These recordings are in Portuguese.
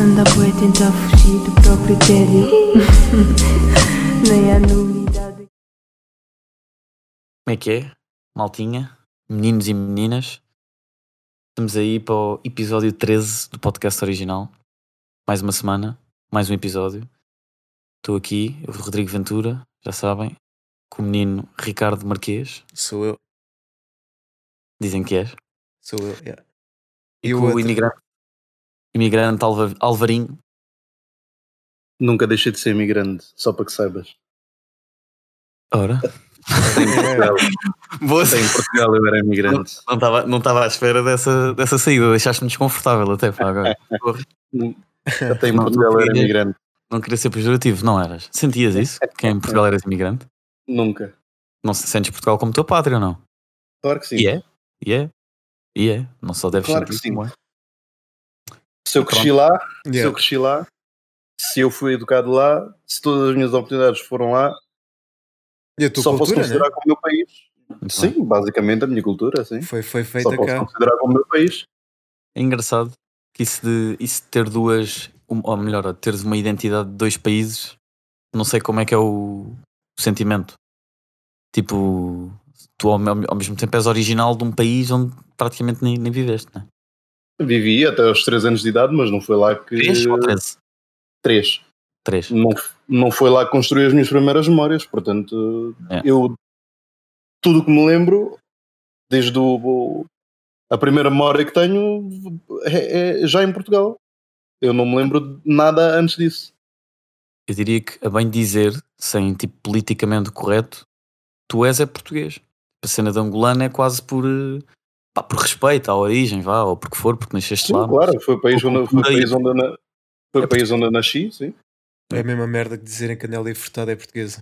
Anda bué tentar fugir do próprio tédio. Nem há novidade. Como é que é? Maltinha, meninos e meninas. Estamos aí para o episódio 13 do podcast original. Mais uma semana, mais um episódio. Estou aqui, eu, Rodrigo Ventura, já sabem, com o menino Ricardo Marquês. Sou eu, Dizem que és. sou eu, yeah. E E o com o imigrante, imigrante Alva- Alvarinho. Nunca deixei de ser imigrante, só para que saibas. Ora, Até em Portugal, em Portugal eu era imigrante. Não estava não à espera dessa, dessa saída, deixaste-me desconfortável até pá, agora. Até em Não, Portugal não eu era queria. imigrante. não queria ser pejorativo, não eras? Sentias isso? Que em Portugal eras imigrante? Nunca. Não se sentes Portugal como tua pátria ou não? Claro que sim. E é? E é? E é? Não só deves Claro que sentir sim. como é. Se eu cresci lá, se eu Yeah. cresci lá, se eu fui educado lá, se todas as minhas oportunidades foram lá, E a tua só posso cultura, considerar né? como meu país. Muito bem. Sim, basicamente a minha cultura, sim. Foi, foi Só feita posso cá. considerar como meu país. É engraçado que isso de, isso de ter duas, um- ou melhor, teres uma identidade de dois países, não sei como é que é o, o sentimento. Tipo, tu ao, ao mesmo tempo és original de um país onde praticamente nem, nem viveste, não é? Vivi até aos 3 anos de idade, mas não foi lá que. Três ou treze? 3. Três. não, não foi lá que construí as minhas primeiras memórias, portanto, É. eu tudo o que me lembro, desde o, o- a primeira memória que tenho, é, é já em Portugal. Eu não me lembro de nada antes disso. Eu diria que, a bem dizer, sem tipo politicamente correto, tu és é português. A cena de angolano é quase por, eh, pá, por respeito à origem, vá, ou porque for, porque nasceste Sim, lá. claro, foi o país onde, foi e- país onde, eu na- foi É país onde nasci, sim. É a mesma merda que dizerem que a Nélia Furtado é portuguesa.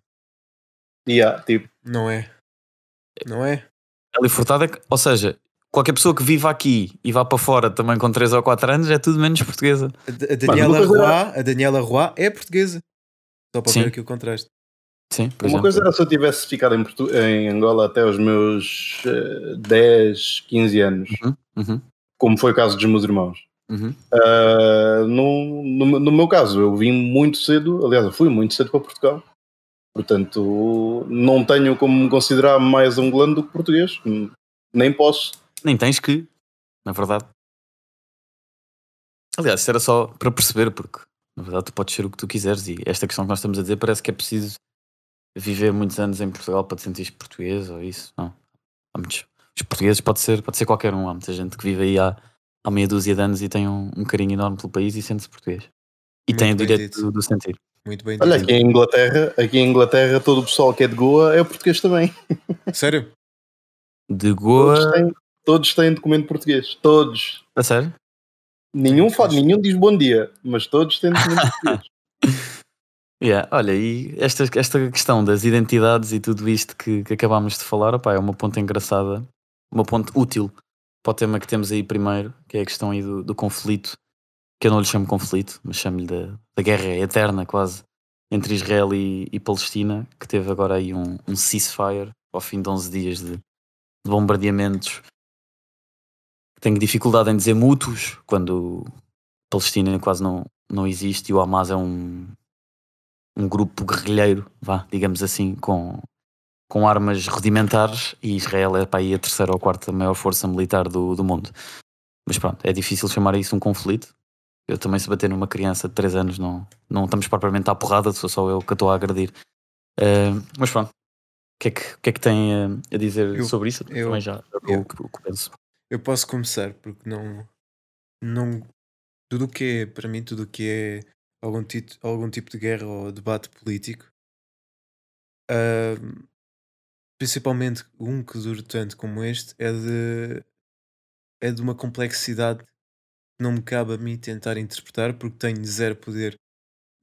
E há, tipo, Não é? Não é? Ali Furtado é que, ou seja, qualquer pessoa que viva aqui e vá para fora também com 3 ou 4 anos é tudo menos portuguesa. A, a Daniela Roy, a Daniela Roy é portuguesa. Só para Sim. ver aqui o contraste. Sim, por uma exemplo. coisa era se eu tivesse ficado em, Portu- em Angola até os meus eh, 10, 15 anos, Uhum, uhum, como foi o caso dos meus irmãos. uhum. Uh, no, no, no meu caso, eu vim muito cedo, aliás, eu fui muito cedo para Portugal. Portanto, não tenho como me considerar mais angolano do que português. Hum, Nem posso. Nem tens que, na verdade. Aliás, isso era só para perceber, porque na verdade tu podes ser o que tu quiseres e esta questão que nós estamos a dizer parece que é preciso viver muitos anos em Portugal para te sentir português ou isso. Não. Há muitos. Os portugueses pode ser, pode ser qualquer um. Há muita gente que vive aí há, há meia dúzia de anos e tem um, um carinho enorme pelo país e sente-se português. E Muito tem o direito do, do sentir. Muito bem Olha, aqui em Inglaterra, aqui em Inglaterra, todo o pessoal que é de Goa é português também. Sério? De Todos Goa. têm, todos têm documento português. Todos. A sério? Nenhum, fala, nenhum diz bom dia, mas todos têm documento português. Yeah, olha, e esta, esta questão das identidades e tudo isto que, que acabámos de falar, opá, é uma ponta engraçada, uma ponte útil para o tema que temos aí primeiro, que é a questão aí do, do conflito, que eu não lhe chamo conflito, mas chamo-lhe da, da guerra eterna quase, entre Israel e, e Palestina, que teve agora aí um, um ceasefire ao fim de 11 dias de, de bombardeamentos. Tenho dificuldade em dizer mútuos, quando Palestina quase não, não existe e o Hamas é um, um grupo guerrilheiro, vá, digamos assim, com, com armas rudimentares e Israel é para aí a terceira ou quarta maior força militar do, do mundo. Mas pronto, é difícil chamar isso um conflito. Eu também se bater numa criança de 3 anos não, não estamos propriamente à porrada, sou só eu que estou a agredir. Eh, mas pronto, o que, é que, que é que tem eh, a dizer Eu- sobre isso? eu- também já já eu- o que- o que penso. Eu posso começar porque não. não tudo o que é, para mim, tudo o que é algum, tito, algum tipo de guerra ou debate político, ahm, principalmente um que dure tanto como este, é de, é de uma complexidade que não me cabe a mim tentar interpretar porque tenho zero poder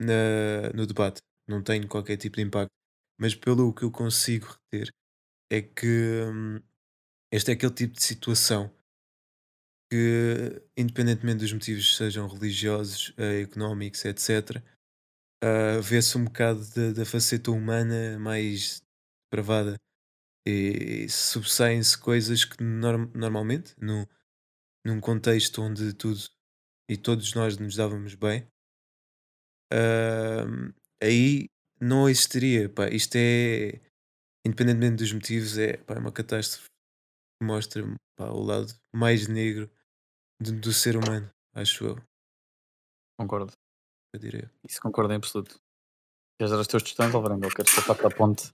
na, no debate, não tenho qualquer tipo de impacto. Mas pelo que eu consigo reter, é que hum, este é aquele tipo de situação que, independentemente dos motivos sejam religiosos, eh, económicos, etc., ah, vê-se um bocado da, faceta humana mais depravada e sobressaem-se coisas que norm- normalmente, no, num contexto onde tudo e todos nós nos dávamos bem, ahm, aí não existiria. Pá, isto é, independentemente dos motivos, é, pá, é uma catástrofe que mostra pá, o lado mais negro do, do ser humano, acho eu, Concordo. eu diria. Isso concordo em absoluto. Queres dar os teus tostões? Ou queres passar para a ponte?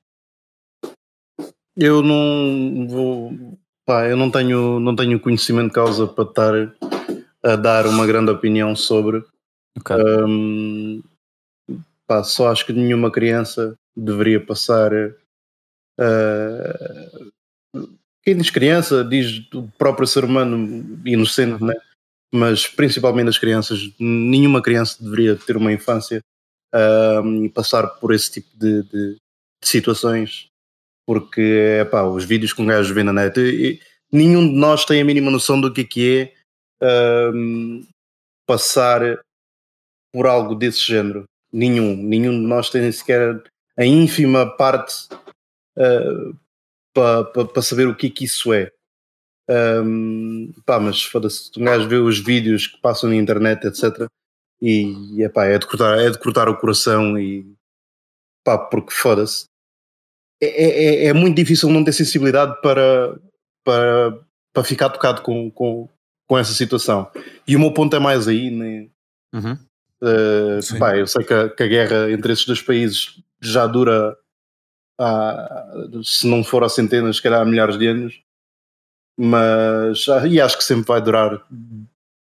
Eu não vou. Pá, eu não tenho, não tenho conhecimento de causa para estar a dar uma grande opinião sobre. Ok. Hum, pá, só acho que nenhuma criança deveria passar. Uh, quem diz criança diz o próprio ser humano inocente, né? mas principalmente as crianças. Nenhuma criança deveria ter uma infância hum, e passar por esse tipo de, de- de situações, porque pá, os vídeos que um gajo vê na net, e- e nenhum de nós tem a mínima noção do que é que é hum, passar por algo desse género. Nenhum. Nenhum de nós tem sequer a ínfima parte para saber o que é que isso é. Hum, pá, mas foda-se, um gajo vê os vídeos que passam na internet, etc. E epá, é, de cortar, é de cortar o coração e pá, porque foda-se. É, é, é muito difícil não ter sensibilidade para, para, para ficar tocado com, com, com essa situação. E o meu ponto é mais aí, né? Uhum. Uh, Sim. pá, eu sei que a, que a guerra entre esses dois países já dura, há, se não for há centenas, se calhar há milhares de anos, mas ah, e acho que sempre vai durar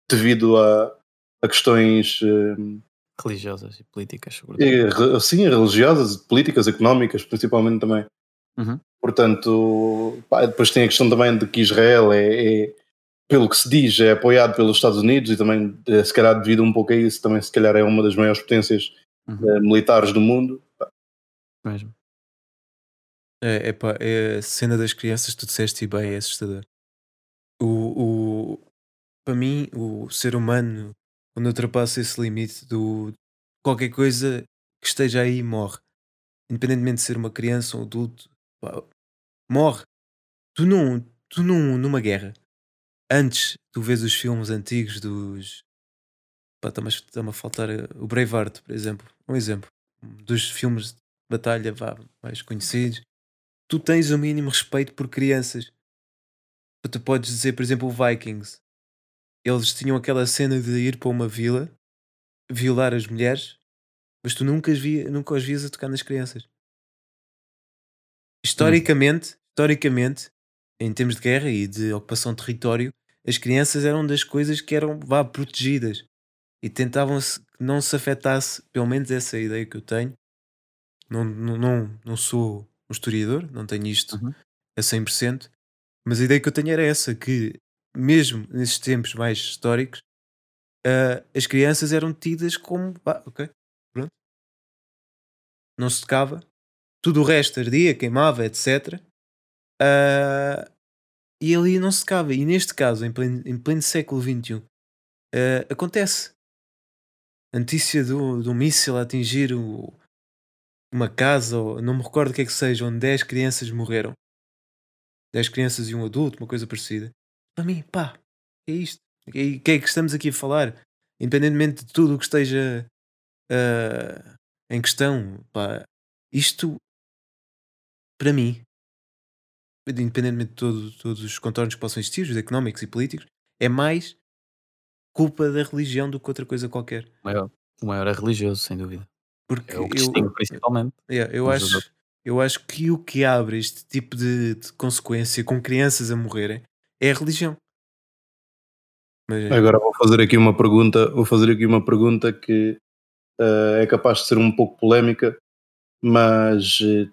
devido a, a questões uh, Religiosas e políticas, sobretudo. re- sim, religiosas, políticas, económicas, principalmente também. Uhum. Portanto, pá, depois tem a questão também de que Israel é, é, pelo que se diz, é apoiado pelos Estados Unidos e também, eh, se calhar, devido um pouco a isso, também se calhar é uma das maiores potências Uhum. eh, militares do mundo. Mesmo. É, epá, é a cena das crianças, tu disseste e bem, é assustador. O, o, para mim, o ser humano, quando ultrapassa esse limite do qualquer coisa que esteja aí, morre. Independentemente de ser uma criança ou um adulto, pá, morre. Tu, não, tu não, numa guerra, antes tu vês os filmes antigos dos. Pá, está-me está-me a faltar eh, o Braveheart, por exemplo. Um exemplo. Dos filmes de batalha vá, mais conhecidos tu tens o mínimo respeito por crianças. Tu podes dizer, por exemplo, o Vikings. Eles tinham aquela cena de ir para uma vila, violar as mulheres, mas tu nunca as, via, nunca os vias a tocar nas crianças. Historicamente, historicamente, em termos de guerra e de ocupação de território, as crianças eram das coisas que eram vá, protegidas e tentavam -se que não se afetasse, pelo menos essa é a ideia que eu tenho. Não, não, não, não sou um historiador, não tenho isto Uhum. a 100%, mas a ideia que eu tenho era essa, que mesmo nesses tempos mais históricos, ah, as crianças eram tidas como, ok, pronto. Não se tocava. Tudo o resto ardia, queimava, etc. Ah, e ali não se tocava. E neste caso, em pleno, em pleno século XXI, ah, acontece. A notícia do, do míssil a atingir o- uma casa, ou não me recordo o que é que seja, onde 10 crianças morreram. 10 crianças e um adulto, uma coisa parecida. Para mim, pá, é isto. O que é que estamos aqui a falar? Independentemente de tudo o que esteja ah, em questão, pá, isto, para mim, independentemente de todo- todos os contornos que possam existir, os económicos e políticos, é mais culpa da religião do que outra coisa qualquer. O maior, o maior é religioso, sem dúvida. Porque É o que eu, distingue principalmente. Yeah, eu, acho, eu acho que o que abre este tipo de, de consequência com crianças a morrerem é a religião. Mas, Agora vou fazer aqui uma pergunta, vou fazer aqui uma pergunta que eh, é capaz de ser um pouco polémica, mas eh,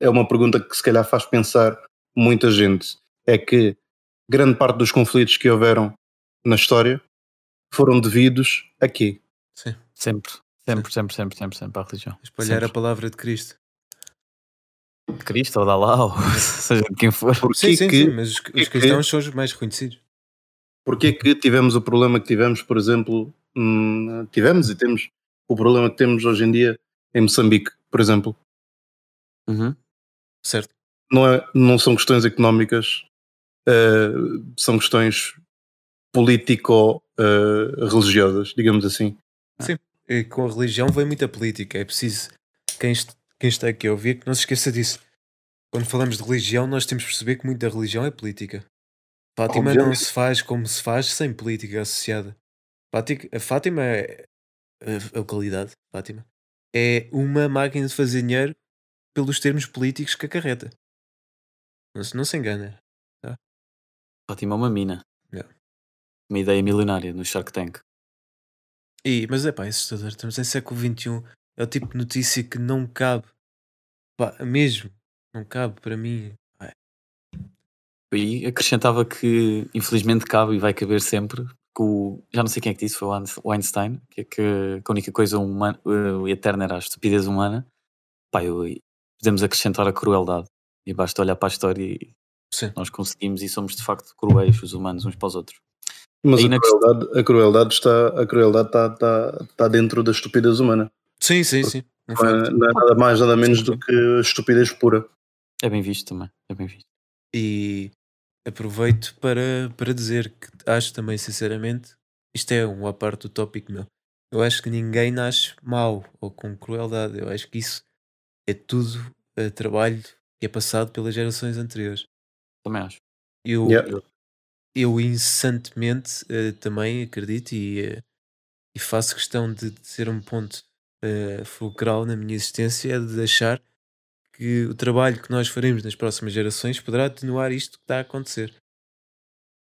é uma pergunta que se calhar faz pensar muita gente. É que grande parte dos conflitos que houveram na história foram devidos a quê? sim, Sempre, sempre, sempre, sempre, sempre, sempre à religião. espalhar a Sempre. palavra de Cristo. De Cristo ou de Allah, ou seja de quem for. Porquê Sim, sim, que, sim, mas os, os que- cristãos são os mais reconhecidos. Porquê que tivemos o problema que tivemos, por exemplo, hum, tivemos e temos o problema que temos hoje em dia em Moçambique, por exemplo? Uhum. Certo. Não, é, não são questões económicas, eh, são questões político-religiosas, digamos assim. E com a religião vem muita política. É preciso quem, est- quem está aqui a ouvir que não se esqueça disso. Quando falamos de religião, nós temos de perceber que muita religião é política. Fátima não Obviamente. se faz como se faz sem política associada. Fáti- A Fátima é a localidade, Fátima, é uma máquina de fazer dinheiro pelos termos políticos que acarreta. Não se, não se engana. Fátima é uma mina. Yeah. Uma ideia milionária no Shark Tank. E, mas é pá, é assustador. Estamos em século XXI. É o tipo de notícia que não cabe. Pá, mesmo. Não cabe para mim. Pá, E acrescentava que infelizmente cabe e vai caber sempre. O, já não sei quem é que disse, foi o Einst- o Einstein, que é que, que a única coisa humana, eh, eterna era a estupidez humana. Pá, eu, podemos acrescentar a crueldade. E basta olhar para a história e Sim. nós conseguimos e somos de facto cruéis, os humanos, uns para os outros. Mas Aí a crueldade, a crueldade está, a crueldade está, está, está dentro da estupidez humana. Sim, sim, sim. Não é, facto. não é nada mais, nada menos do que a estupidez pura. É bem visto também, é bem visto. E aproveito para, para dizer que acho também, sinceramente, isto é um à parte do tópico meu. Eu acho que ninguém nasce mau ou com crueldade. Eu acho que isso é tudo eh, trabalho que é passado pelas gerações anteriores. Também acho. Eu, Yeah. eu incessantemente eh, também acredito e, eh, e faço questão de, de ser um ponto eh, fulcral na minha existência é de achar que o trabalho que nós faremos nas próximas gerações poderá atenuar isto que está a acontecer.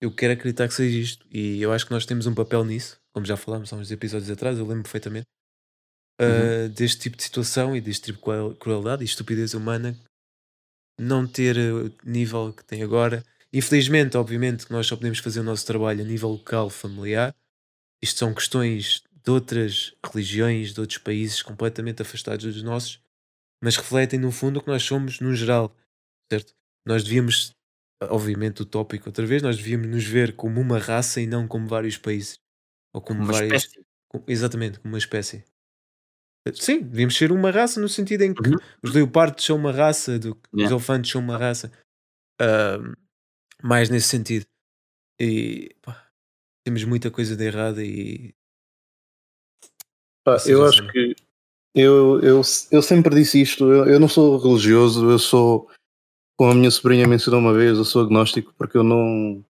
Eu quero acreditar que seja isto e eu acho que nós temos um papel nisso, como já falámos há uns episódios atrás, eu lembro perfeitamente, eh, deste tipo de situação e deste tipo de cruel- crueldade e estupidez humana não ter o nível que tem agora. Infelizmente, obviamente, que nós só podemos fazer o nosso trabalho a nível local, familiar. Isto são questões de outras religiões, de outros países completamente afastados dos nossos, mas refletem no fundo o que nós somos no geral, certo? Nós devíamos, obviamente, o tópico outra vez, nós devíamos nos ver como uma raça e não como vários países. Ou como Uma várias. espécie. exatamente, como uma espécie. Sim, devíamos ser uma raça no sentido em que Uhum. os leopardos são uma raça, do, os Yeah. elefantes são uma raça. Ahm, mais nesse sentido. E pá, temos muita coisa de errada e Pá, seja, eu acho que eu, eu, eu sempre disse isto. Eu, eu não sou religioso, eu sou, como a minha sobrinha mencionou uma vez, eu sou agnóstico porque eu não.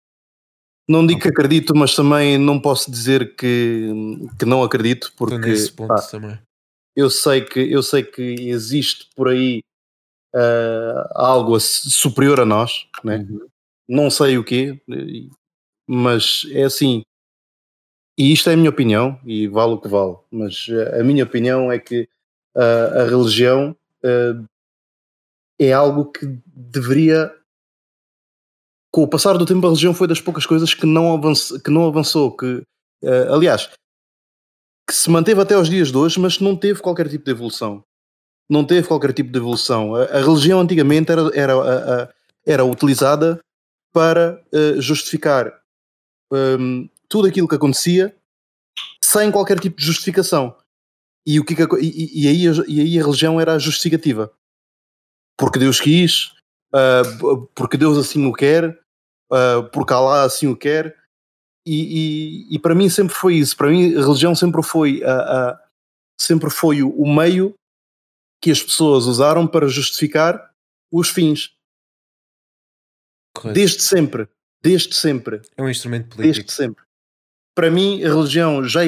Não digo que acredito, mas também não posso dizer que, que não acredito, porque pá, eu sei que eu sei que existe por aí ah, algo superior a nós, né? Uhum. Não sei o quê, mas é assim. E isto é a minha opinião, e vale o que vale, mas eh, a minha opinião é que ah, a religião ah, é algo que deveria. Com o passar do tempo, a religião foi das poucas coisas que não avançou, que, não avançou, que ah, aliás, que se manteve até aos dias de hoje, mas não teve qualquer tipo de evolução. Não teve qualquer tipo de evolução. A, a religião antigamente era, era, a- a- era utilizada para eh, justificar hum, tudo aquilo que acontecia sem qualquer tipo de justificação. E, o que e, e- aí, e aí a religião era a justificativa. Porque Deus quis, b- porque Deus assim o quer, ah, porque Allah assim o quer. E, e- e para mim sempre foi isso. Para mim a religião sempre foi, a- a- sempre foi o meio que as pessoas usaram para justificar os fins. Correto. Desde sempre. Desde sempre. É um instrumento político. Desde sempre. Para mim, a religião já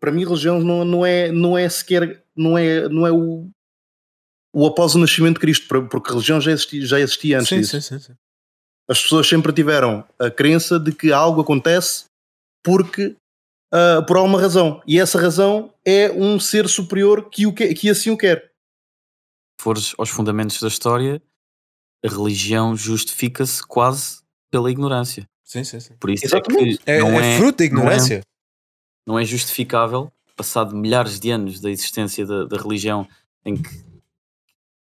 para mim a religião não, não é não é sequer não é não é o, o após o nascimento de Cristo, por- porque a religião já existia, já existia antes Sim, disso. sim, sim, sim. As pessoas sempre tiveram a crença de que algo acontece porque ah, por alguma razão e essa razão é um ser superior que o que, que assim o quer. fores aos fundamentos da história, a religião justifica-se quase pela ignorância. Sim, sim, sim. Por isso é que É, não, é é, fruto da não é- ignorância. não é justificável, passado milhares de anos da existência da, da religião, em que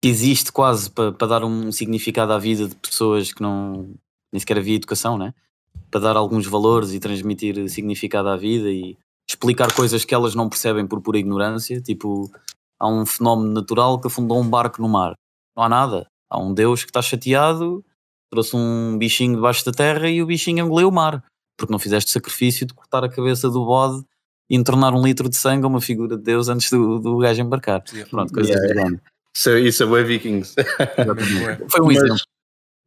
existe quase para, para dar um significado à vida de pessoas que não nem sequer havia educação, né? para dar alguns valores e transmitir significado à vida e explicar coisas que elas não percebem por pura ignorância. Tipo, há um fenómeno natural que afundou um barco no mar. Não há nada. Há um Deus que está chateado, trouxe um bichinho debaixo da terra e o bichinho engoliu o mar. porque não fizeste o sacrifício de cortar a cabeça do bode e entornar um litro de sangue a uma figura de Deus antes do, do gajo embarcar. Yeah. Pronto, coisas Yeah, do género. Isso, é- é bué Vikings. Foi um exemplo.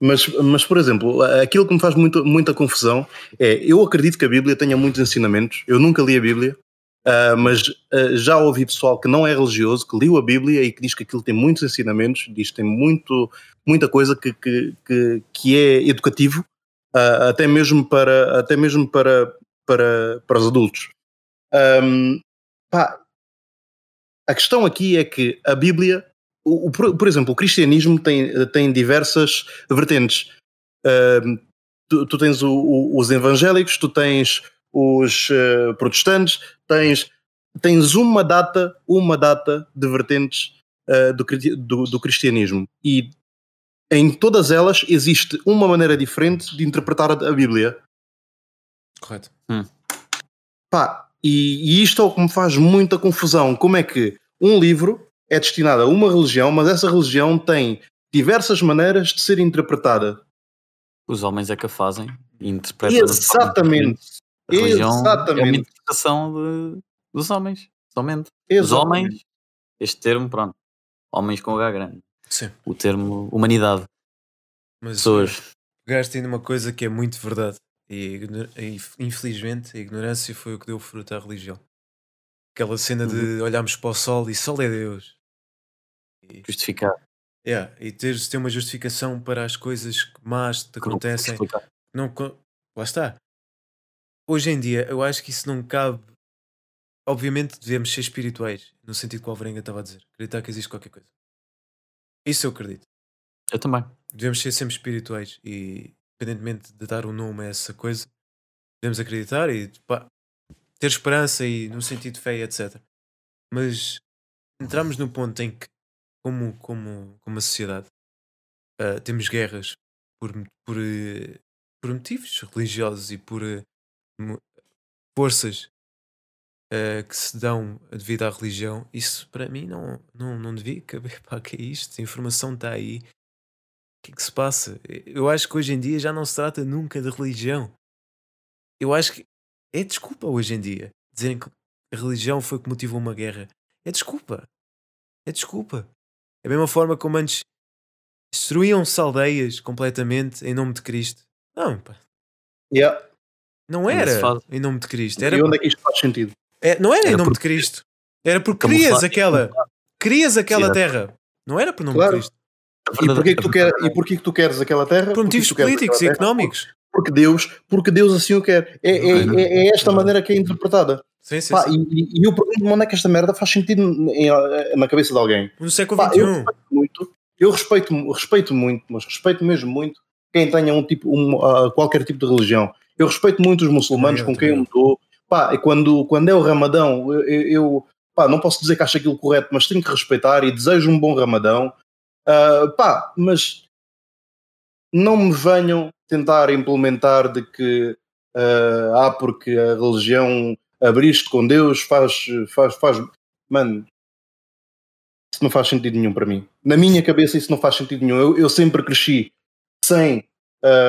Mas, mas, mas, por exemplo, aquilo que me faz muito, muita confusão é: eu acredito que a Bíblia tenha muitos ensinamentos. Eu nunca li a Bíblia, ah, mas ah, já ouvi pessoal que não é religioso, que leu a Bíblia e que diz que aquilo tem muitos ensinamentos, diz que tem muito, muita coisa que, que, que, que é educativo, ah, até mesmo para, até mesmo para, para, para os adultos. Ahm, pá, a questão aqui é que a Bíblia o, o- por, exemplo, o cristianismo tem, tem diversas vertentes. Tu, tu tens o- os evangélicos, tu tens os eh, protestantes, tens, tens uma data, uma data de vertentes eh, do, do, do cristianismo. E em todas elas existe uma maneira diferente de interpretar a, Bíblia. Correto. Pá, e, e isto é o que me faz muita confusão. Como é que um livro é destinado a uma religião, mas essa religião tem diversas maneiras de ser interpretada. Os homens é que a fazem e interpretam. Exatamente. A religião É uma Exatamente. interpretação de- dos homens, somente. Os Exatamente. homens, este termo, pronto. Homens com H grande. Sim. O termo humanidade. Mas Pessoas. pegaste aí numa coisa que é muito verdade. E, infelizmente a ignorância foi o que deu fruto à religião. Aquela cena Uhum. de olharmos para o sol e sol é Deus. E, Justificar. yeah, e teres ter uma justificação para as coisas que más te acontecem. Não, lá está. Hoje em dia, eu acho que isso não cabe. Obviamente, devemos ser espirituais, no sentido que o Alvarenga estava a dizer. Acreditar que existe qualquer coisa. Isso eu acredito. Eu também. Devemos ser sempre espirituais e, independentemente de dar um nome a essa coisa, devemos acreditar e pá, ter esperança e no sentido de fé, etc. Mas entramos no ponto em que, como, como, como uma sociedade, ah, temos guerras por, por, eh, por motivos religiosos e por mo- forças ah, que se dão devido à religião, isso para mim não, não, não devia caber. Pá, que é isto? A informação está aí. O que é que se passa? Eu acho que hoje em dia já não se trata nunca de religião. Eu acho que é desculpa hoje em dia dizerem que a religião foi que motivou uma guerra. É desculpa. É desculpa. Da mesma forma como antes destruíam-se aldeias completamente em nome de Cristo. Não, pá. Yeah. Não era faz. em nome de Cristo. Era, E onde é que isto faz sentido? é- não era, em Era nome porque- de Cristo. Era porque querias aquela. Querias aquela Sim, terra. Não era por nome Claro. de Cristo. E porquê que tu, quer, e porquê que tu queres aquela terra? Por motivos políticos e económicos. Porque Deus, porque Deus assim o quer. É, é, é, é esta maneira que é interpretada. Sim, sim, Pá, sim. e, e- eu pergunto-me onde é que esta merda faz sentido em- na cabeça de alguém. No século Pá, eu XXI. respeito muito, eu respeito, respeito muito, mas respeito mesmo muito quem tenha um tipo, um, ah, qualquer tipo de religião. Eu respeito muito os muçulmanos Eu com quem eu me dou. Pá, e quando, quando é o Ramadão, eu, eu- pá, não posso dizer que acho aquilo correto, mas tenho que respeitar e desejo um bom Ramadão. Ah, pá, mas não me venham tentar implementar de que ah, ah, porque a religião abriste com Deus faz, faz, faz. Mano, isso não faz sentido nenhum para mim. Na minha cabeça, isso não faz sentido nenhum. Eu, eu sempre cresci sem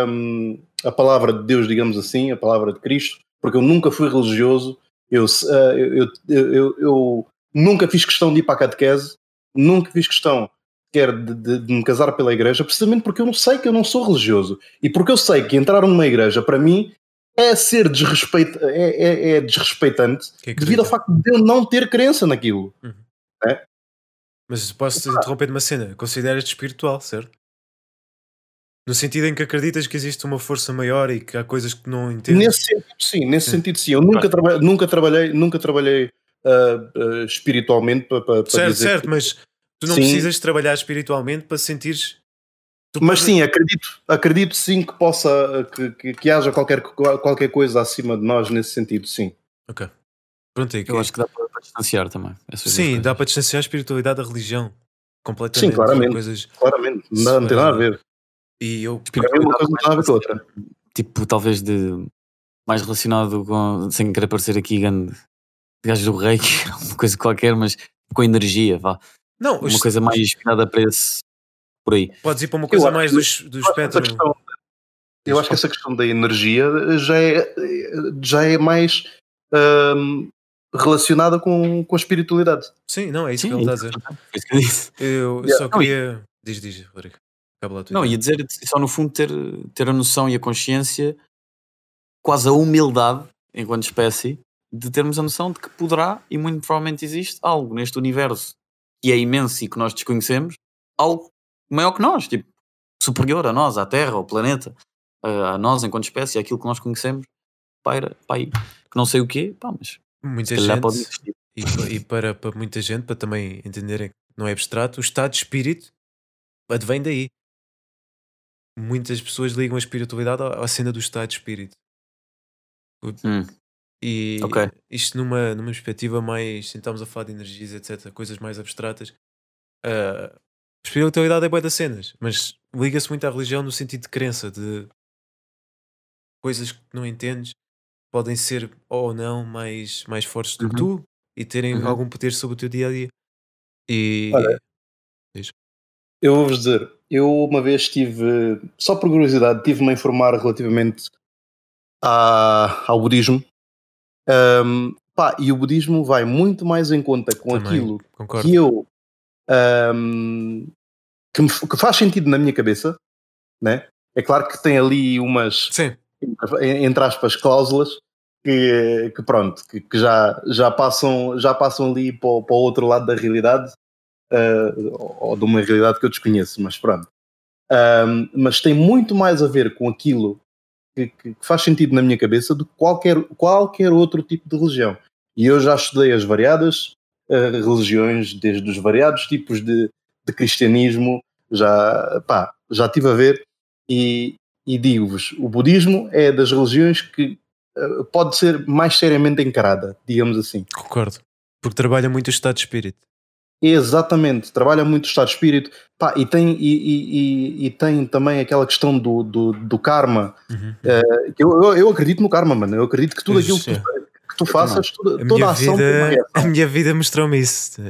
hum, a palavra de Deus, digamos assim, a palavra de Cristo, porque eu nunca fui religioso. Eu, ah, eu, eu, eu- nunca fiz questão de ir para a catequese, nunca fiz questão quer de, de- de me casar pela igreja, precisamente porque eu não sei que eu não sou religioso e porque eu sei que entrar numa igreja para mim é ser desrespeito, é, é- é desrespeitante Que devido ao facto de eu não ter crença naquilo. Mas posso te interromper de uma cena. Consideras-te espiritual, certo? No sentido em que acreditas que existe uma força maior e que há coisas que não entendes. Nesse sentido, sim, nesse Sim. sentido, sim. Eu nunca, traba nunca trabalhei, nunca trabalhei ah, ah, espiritualmente para, para, certo, dizer. certo, mas tu não Sim. precisas trabalhar espiritualmente para sentires. Tu Mas podes- sim, acredito, acredito sim que possa, que, que, que haja qualquer, qualquer coisa acima de nós nesse sentido, sim. Ok. Pronto, é que- Eu acho que dá para, para distanciar também. Sim, dá para distanciar a espiritualidade da religião. Completamente. Sim, claramente. Coisas... Claramente, não, não tem nada a ver. E eu. Ver com a outra. Tipo, talvez de mais relacionado com, sem querer parecer aqui grande gajo do reiki, uma coisa qualquer, mas com energia, vá. Não, Uma os- coisa mais virada para esse por aí. podes ir para uma coisa acho mais que- do, espectro. questão, Eu acho que essa questão da energia já é, já é mais hum, relacionada com, com a espiritualidade. Sim, não, é isso Sim, que ele está a dizer. foi isso que eu disse. Eu Yeah. só Não, e- queria. Diz, diz, Rodrigo. Não, ia dizer só no fundo ter, ter a noção e a consciência, quase a humildade, enquanto espécie, de termos a noção de que poderá e muito provavelmente existe algo neste universo que é imenso e que nós desconhecemos, algo maior que nós, tipo, superior a nós, à Terra, ao planeta, a, a nós enquanto espécie, aquilo que nós conhecemos, paira, pá, aí, que não sei o quê, pá, mas Muita gente. pode existir. E, e para, para muita gente, para também entenderem que não é abstrato, o estado de espírito advém daí. Muitas pessoas ligam a espiritualidade à, cena do estado de espírito. Hum. E Ok. isto numa, numa perspectiva mais. Estamos a falar de energias, etc., coisas mais abstratas. a espiritualidade é boa das cenas, mas liga-se muito à religião no sentido de crença, de coisas que não entendes podem ser ou não mais, mais fortes do que tu e terem Uhum. algum poder sobre o teu dia a dia. E Olha, Eu vou-vos dizer, eu uma vez tive, só por curiosidade, tive-me a informar relativamente à- ao budismo. Ahm, pá, e o budismo vai muito mais em conta com também aquilo concordo. que eu ahm, que, me- que faz sentido na minha cabeça, né? É claro que tem ali umas Sim, entre aspas cláusulas que, que pronto, que, que já, já, passam, já passam ali para o, para o outro lado da realidade ah, ou de uma realidade que eu desconheço, mas pronto. Ahm, mas tem muito mais a ver com aquilo que, que faz sentido na minha cabeça do que qualquer, qualquer outro tipo de religião. E eu já estudei as variadas ah, religiões, desde os variados tipos de, de cristianismo, já, pá, já estive a ver e, e digo-vos, o budismo é das religiões que ah, pode ser mais seriamente encarada, digamos assim. concordo. Porque trabalha muito o estado de espírito. Exatamente, trabalha muito o estado de espírito pá, e, tem, e, e- e- tem também aquela questão do, do, do karma. Uhum. que eu, eu, eu acredito no karma, mano. Eu acredito que tudo aquilo que tu, que tu faças, toda, A toda minha, a ação tem uma vida, reação. a minha vida mostrou-me isso.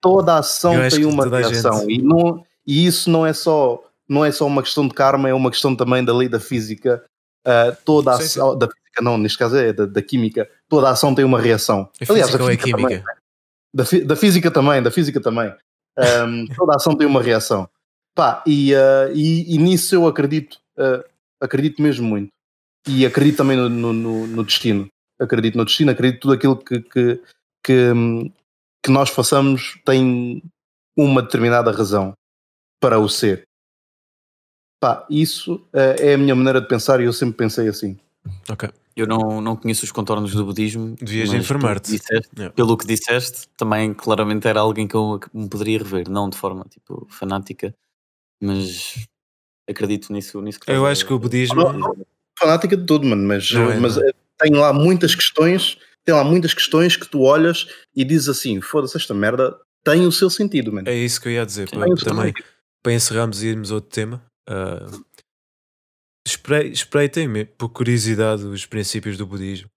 Toda a ação Eu tem uma a reação. gente- E, não, e isso não é, só, não é só uma questão de karma, é uma questão também da lei da física. eh, toda a ação, da física não, neste caso é da, da química, toda a ação tem uma reação. A física ou é também. química? Fi- da física também, da física também. Ahm, toda a ação tem uma reação. Pá, e, ah, e, e nisso eu acredito, ah, acredito mesmo muito. E acredito também no, no- no- no destino. Acredito no destino, acredito que tudo aquilo que, que, que, hum, que nós façamos tem uma determinada razão para o ser. Pá, isso ah, é a minha maneira de pensar e eu sempre pensei assim. Ok. Eu não, não conheço os contornos do budismo. Devias mas informar-te. Pelo que, disseste, Yeah. pelo que disseste, também claramente era alguém que eu que me poderia rever, não de forma tipo fanática, mas acredito nisso. nisso que Eu estás a- acho que o budismo. Não, não. Fanática de tudo, mano, mas, é, mas é. tem lá muitas questões, tem lá muitas questões que tu olhas e dizes assim, foda-se esta merda tem o seu sentido, mano. É isso que eu ia dizer. Sim. também, para encerrarmos e irmos a outro tema, ah, espre- espreitem-me por curiosidade os princípios do budismo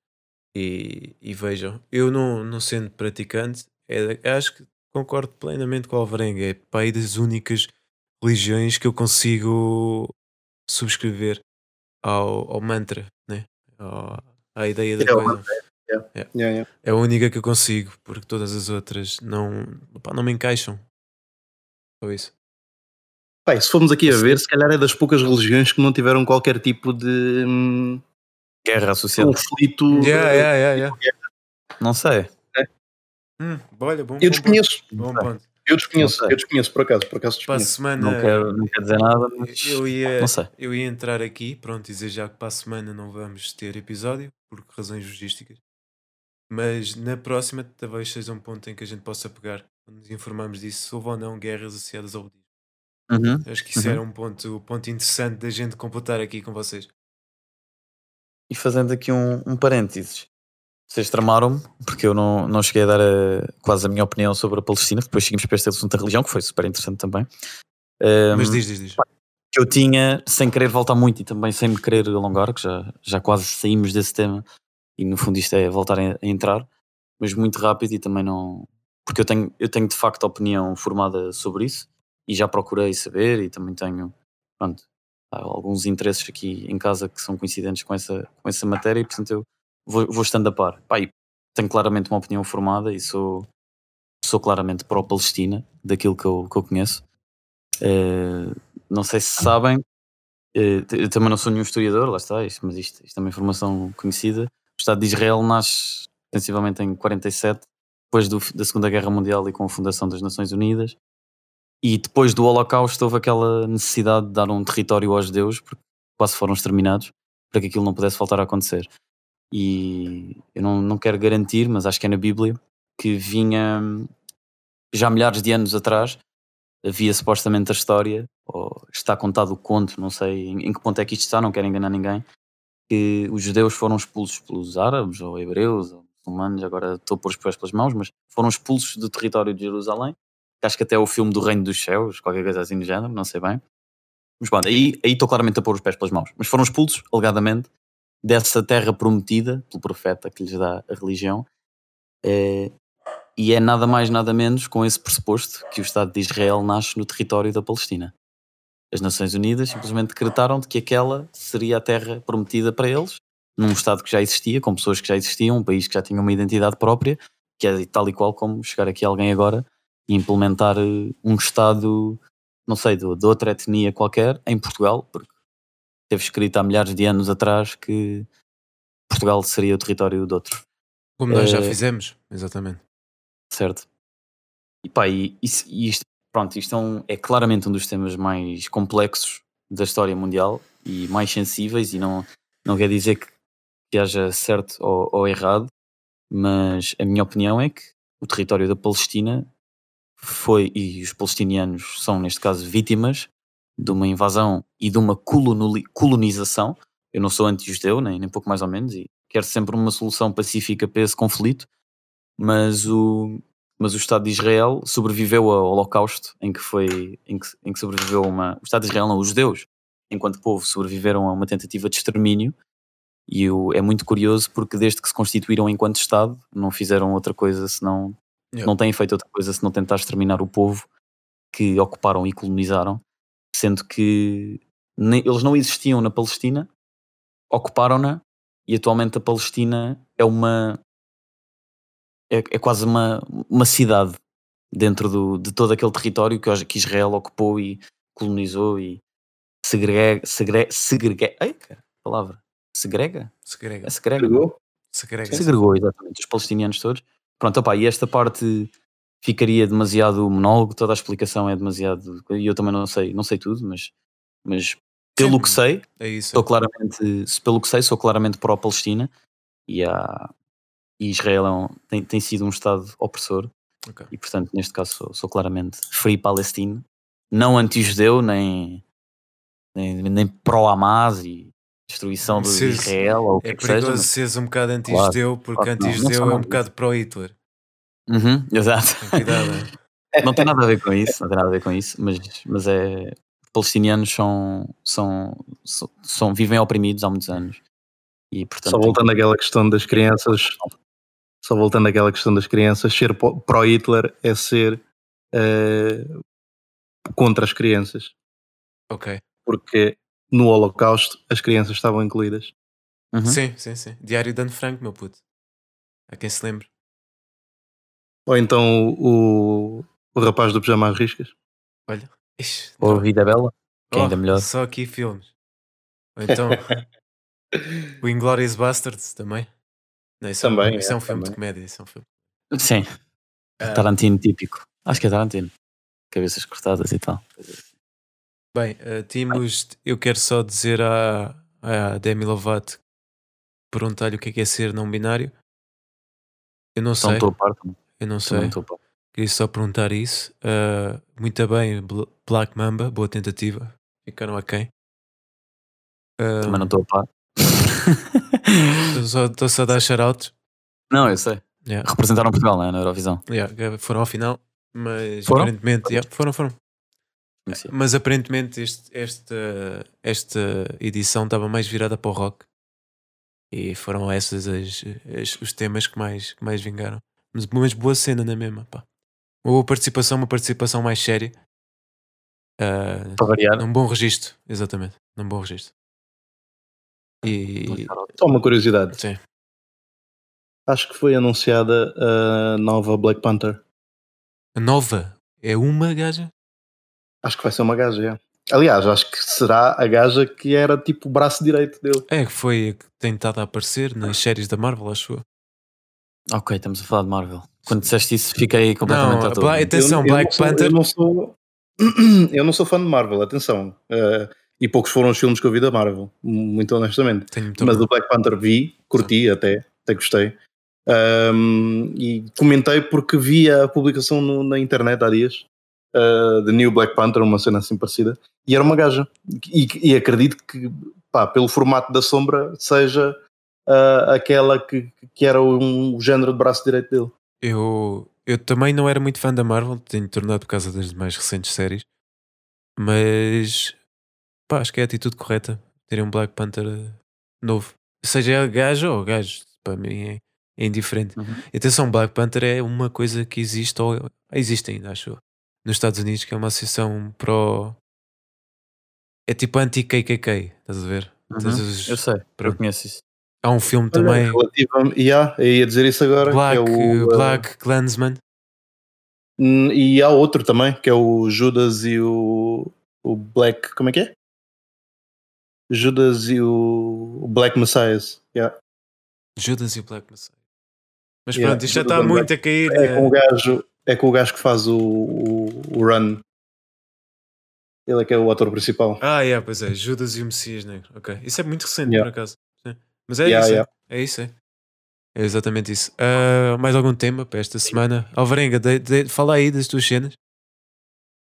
e, e vejam. Eu, não, não sendo praticante, é, acho que concordo plenamente com o Alvarenga. É para aí das únicas religiões que eu consigo subscrever ao, ao mantra, né? Ao- à ideia da É, coisa. Yeah, yeah. É a única que eu consigo, porque todas as outras não, pá, não me encaixam. Só isso. E se formos aqui a ver, se calhar é das poucas religiões que não tiveram qualquer tipo de hum, Guerra associada. conflito. Yeah, yeah, yeah, yeah. Não sei. Hum, olha, bom, Eu desconheço. Bom ponto. eu desconheço, eu desconheço por acaso, por acaso Para a desconheço. semana Não quero, não quero dizer nada, mas eu ia, não sei. eu ia entrar aqui, pronto, dizer já que para a semana não vamos ter episódio, por razões logísticas. Mas na próxima talvez seja um ponto em que a gente possa pegar, quando nos informarmos disso, se houve ou não guerras associadas ao budismo. Uhum. Acho que isso Uhum. era um ponto, ponto interessante da gente completar aqui com vocês. E fazendo aqui um, um parênteses. Vocês tramaram-me, porque eu não, não cheguei a dar a- quase a minha opinião sobre a Palestina, depois seguimos para este assunto da religião, que foi super interessante também. Um, Mas diz, diz, diz. que eu tinha, sem querer voltar muito e também sem me querer alongar, que já, já quase saímos desse tema, e no fundo isto é voltar a, a entrar, mas muito rápido e também não. Porque eu tenho, eu tenho de facto opinião formada sobre isso e já procurei saber e também tenho. Pronto, alguns interesses aqui em casa que são coincidentes com essa, com essa matéria e portanto eu vou, vou estando a par. Pá, tenho claramente uma opinião formada e sou, sou claramente pró-Palestina, daquilo que eu, que eu conheço. Eh, não sei se sabem, eu também não sou nenhum historiador, lá está, isto, mas isto, isto é uma informação conhecida. O Estado de Israel nasce sensivelmente em 47, depois do, da Segunda Guerra Mundial e com a fundação das Nações Unidas. E depois do Holocausto houve aquela necessidade de dar um território aos judeus, porque quase foram exterminados, para que aquilo não pudesse voltar a acontecer. E eu não, não quero garantir, mas acho que é na Bíblia, que vinha já milhares de anos atrás, havia supostamente a história, ou está contado o conto, não sei em, em que ponto é que isto está, não quero enganar ninguém, que os judeus foram expulsos pelos árabes, ou hebreus, ou muçulmanos, agora estou a pôr os pés pelas mãos, mas foram expulsos do território de Jerusalém, acho que até é o filme do Reino dos Céus, qualquer coisa assim do género, não sei bem. Mas pronto, aí estou claramente a pôr os pés pelas mãos. Mas foram expulsos, alegadamente, dessa terra prometida pelo profeta que lhes dá a religião. Eh, e é nada mais, nada menos com esse pressuposto que o Estado de Israel nasce no território da Palestina. As Nações Unidas simplesmente decretaram de que aquela seria a terra prometida para eles, num Estado que já existia, com pessoas que já existiam, um país que já tinha uma identidade própria, que é tal e qual como chegar aqui alguém agora e implementar eh, um Estado, não sei, de, de outra etnia qualquer, em Portugal, porque teve escrito há milhares de anos atrás que Portugal seria o território de outro. Como nós já Eh, fizemos, exatamente. Certo. E pá, e, e isto, pronto, isto é, um- é claramente um dos temas mais complexos da história mundial e mais sensíveis, e não, não quer dizer que, que haja certo ou, ou errado, mas a minha opinião é que o território da Palestina foi, e os palestinianos são, neste caso, vítimas de uma invasão e de uma colonização. Eu não sou anti-judeu, nem, nem pouco mais ou menos, e quero sempre uma solução pacífica para esse conflito, mas o, mas o Estado de Israel sobreviveu ao Holocausto, em que foi em que, em que sobreviveu uma. O Estado de Israel, não, os judeus, enquanto povo, sobreviveram a uma tentativa de extermínio. E o, é muito curioso porque desde que se constituíram enquanto Estado, não fizeram outra coisa senão. Não têm feito outra coisa senão tentar exterminar o povo que ocuparam e colonizaram, sendo que nem- eles não existiam na Palestina, ocuparam-na e atualmente a Palestina é uma é, é quase uma, uma cidade dentro do, de todo aquele território que, que Israel ocupou e colonizou e segrega, segrega, segrega ai, cara, palavra, segrega? Segrega. É segrega, não? Chegou? Segrega. segregou exatamente os palestinianos todos. Pronto, opá, e esta parte ficaria demasiado monólogo, toda a explicação é demasiado, e eu também não sei, não sei tudo, mas, mas pelo Sim. que sei, É isso. Estou claramente, pelo que sei, sou claramente pró-Palestina e, há- e Israel é um- tem, tem sido um Estado opressor Ok. e, portanto, neste caso, sou, sou claramente free Palestine, não anti-judeu, nem, nem, nem pró-Hamas e destruição de Sim, Israel ou o que É é que seja. perigoso mas- seres um bocado anti-judeu, porque claro que não. Não anti-judeu é um bocado pró-Hitler. Uhum, exato. Tem cuidado. é. Não tem nada a ver com isso, não tem nada a ver com isso, mas, mas é. Os palestinianos são, são, são, são- vivem oprimidos há muitos anos. E, portanto, Só voltando àquela questão das crianças, só voltando àquela questão das crianças, ser pró-Hitler é ser eh, contra as crianças, ok. porque no Holocausto as crianças estavam incluídas. Uhum. Sim, sim, sim. Diário de Anne Frank, meu puto. A quem se lembra. Ou então o, o rapaz do pijama às riscas. Olha. Ixi, Ou a. Vida Bela, que é Oh, ainda melhor. Só aqui filmes. Ou então o Inglourious Bastards também. Não, isso Também, é, um- isso é é, um filme de também. comédia. Isso é um filme. Sim, Ah, Tarantino típico. Acho que é Tarantino. Cabeças cortadas e tal. Bem, uh, tínhamos, eu quero só dizer à, à Demi Lovato perguntar-lhe o que é, que é ser não binário. Eu não Então sei, estou a par, eu não sei. par. Queria só perguntar isso. Uh, muito bem, Bl- Black Mamba, boa tentativa. Ficaram a quem? Uh, Também não estou a par. Estou só, estou só a dar shout não, eu sei. yeah. Representaram Portugal né, na Eurovisão. Yeah, foram ao final, mas Foram? aparentemente yeah, foram, foram. Conheci. Mas aparentemente este, esta, esta edição estava mais virada para o rock. E foram esses as- as- os temas que mais, que mais vingaram. Mas, mas boa cena na mesma, pá. Boa participação, uma participação mais séria. Ah, Para variar. um bom registro, exatamente. Num bom registro. E. Só uma curiosidade. Sim. Acho que foi anunciada a nova Black Panther. A nova é uma gaja? Acho que vai ser uma gaja, é. Aliás, acho que será a gaja que era tipo o braço direito dele. É, que foi a que tem estado a aparecer nas séries da Marvel, acho eu. Ok, estamos a falar de Marvel. Quando disseste isso, fiquei completamente Não, à toa. Atenção, Eu- eu Black não sou- Panther. Eu não sou, eu não sou fã de Marvel, atenção. Eh, e poucos foram os filmes que eu vi da Marvel, muito honestamente. Muito Mas o Black Panther vi, curti até, até gostei. Ahm, e comentei porque vi a publicação no- na internet há dias uh, de New Black Panther, uma cena assim parecida, e era uma gaja. E, e acredito que, pá, pelo formato da sombra, seja ah, aquela que, que era um, o género de braço direito dele. Eu, eu também não era muito fã da Marvel, tenho tornado por causa das mais recentes séries, mas pá, acho que é a atitude correta terem um Black Panther eh, novo. Seja gajo ou gajo, para mim é, é indiferente. Uhum. Atenção, Black Panther é uma coisa que existe, ou existe ainda, acho eu, nos Estados Unidos, que é uma associação pro. É tipo anti-KKK, estás a ver? Uhum. Os- Eu sei, eu Pronto. conheço isso. Há um filme também, Relativa, yeah, eu ia dizer isso agora. Black, que é o, uh, Black Klansman. Hum, E há outro também, que é o Judas e o, o Black. Como é que é? Judas e o, o Black Messias. Yeah. Judas e o Black Messiah. Mas Yeah, pronto, isto já está muito a cair. É, eh, com o gajo, é com o gajo que faz o, o, o run. Ele é que é o ator principal. Ah, yeah, pois é, Judas e o Messias Negro. Ok. Isso é muito recente, Yeah. por acaso. Sim. Mas é Yeah, isso. é. yeah. É isso, é. É exatamente isso. Ah, mais algum tema para esta semana? Alvarenga, de- de- fala aí das tuas cenas.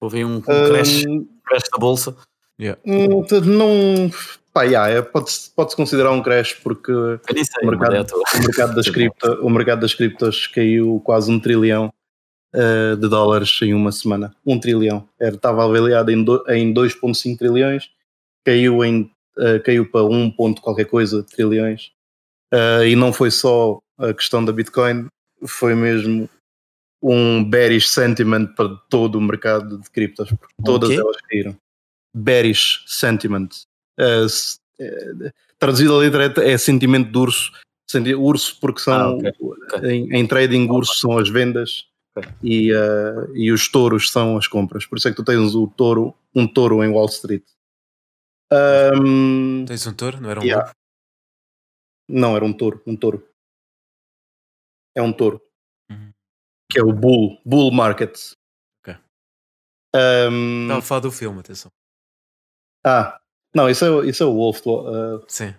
Houve um, um crash, Hum, crash da bolsa. hum, t- não. Pá, yeah, é, pode-se pode considerar um crash porque sei, O mercado- é o mercado das, cripto, o mercado das criptos caiu quase um trilhão eh, de dólares em uma semana. Um trilhão. Era, estava avaliado em, do- em 2,5 trilhões, caiu, em, eh, caiu para 1 ponto qualquer coisa trilhões. Eh, e não foi só a questão da Bitcoin, foi mesmo um bearish sentiment para todo o mercado de criptos, porque todas elas caíram. Bearish sentiment. S- eh, traduzido à letra é, é sentimento de urso. Senti- urso porque são Ah, ok, ok. Em, em trading urso são as vendas. E, eh, e os touros são as compras. Por isso é que tu tens o touro, um touro em Wall Street. Ahm, Tens um touro, não era um Yeah. lobo? não, era um touro, um touro. É um touro. Uhum. Que é o bull, bull market. Ok. Ahm, Estava a falar do filme, atenção. ah, não, isso é, o- isso é o Wolf. uh, Sim.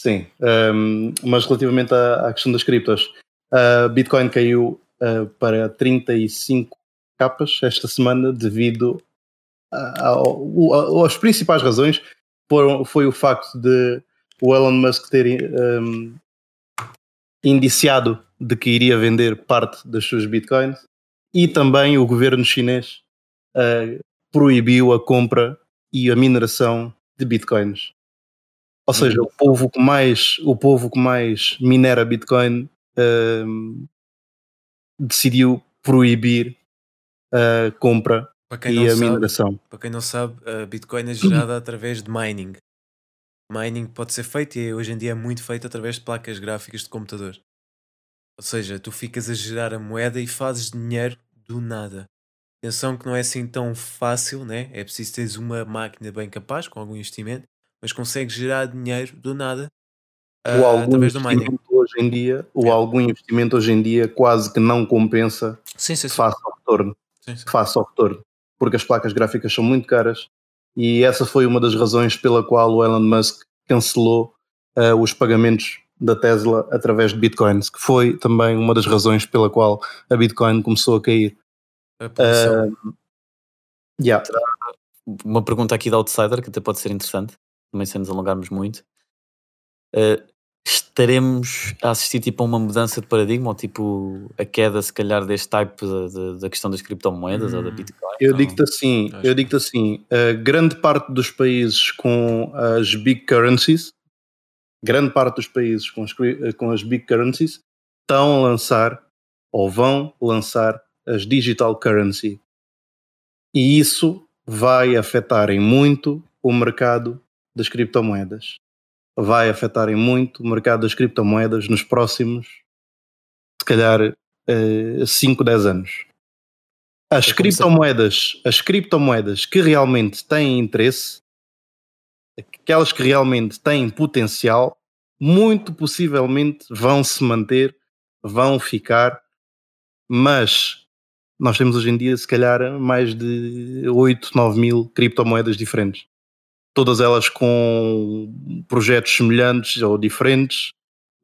Sim, um, mas relativamente à, à questão das criptos, a Bitcoin caiu uh, para 35 capas esta semana devido a- ao- ao- às principais razões foram, foi o facto de o Elon Musk ter um, indiciado de que iria vender parte das suas Bitcoins e também o governo chinês uh, proibiu a compra e a mineração de Bitcoins. Ou seja, o povo que mais, o povo que mais minera Bitcoin hum, decidiu proibir a compra e a sabe, mineração. para quem não sabe, a Bitcoin é gerada através de mining. Mining pode ser feito e hoje em dia é muito feito através de placas gráficas de computador. Ou seja, tu ficas a gerar a moeda e fazes dinheiro do nada. Atenção que não é assim tão fácil, né? É preciso teres uma máquina bem capaz, com algum investimento, mas consegues gerar dinheiro do nada o algum através do mining. investimento hoje em dia, o Yeah. algum investimento hoje em dia quase que não compensa Sim, sim, sim. face ao retorno, sim, sim. face ao retorno, porque as placas gráficas são muito caras e essa foi uma das razões pela qual o Elon Musk cancelou ah, os pagamentos da Tesla através de Bitcoins, que foi também uma das razões pela qual a Bitcoin começou a cair. A poluição. Yeah. Uma pergunta aqui da Outsider, que até pode ser interessante, também sem nos alongarmos muito. Eh, estaremos a assistir tipo, a uma mudança de paradigma ou tipo a queda, se calhar, deste type da, da- da questão das criptomoedas ou da Hum. Bitcoin? Eu Ou- digo-te assim, eu digo-te assim, a grande parte dos países com as big currencies, grande parte dos países com as, cri- com as big currencies estão a lançar ou vão lançar as digital currency. E isso vai afetar em muito o mercado das criptomoedas vai afetar em muito o mercado das criptomoedas nos próximos, se calhar, 5, 10 anos. As criptomoedas, as criptomoedas que realmente têm interesse, aquelas que realmente têm potencial, muito possivelmente vão se manter, vão ficar, mas nós temos hoje em dia, se calhar, mais de 8, 9 mil criptomoedas diferentes. Todas elas com projetos semelhantes ou diferentes,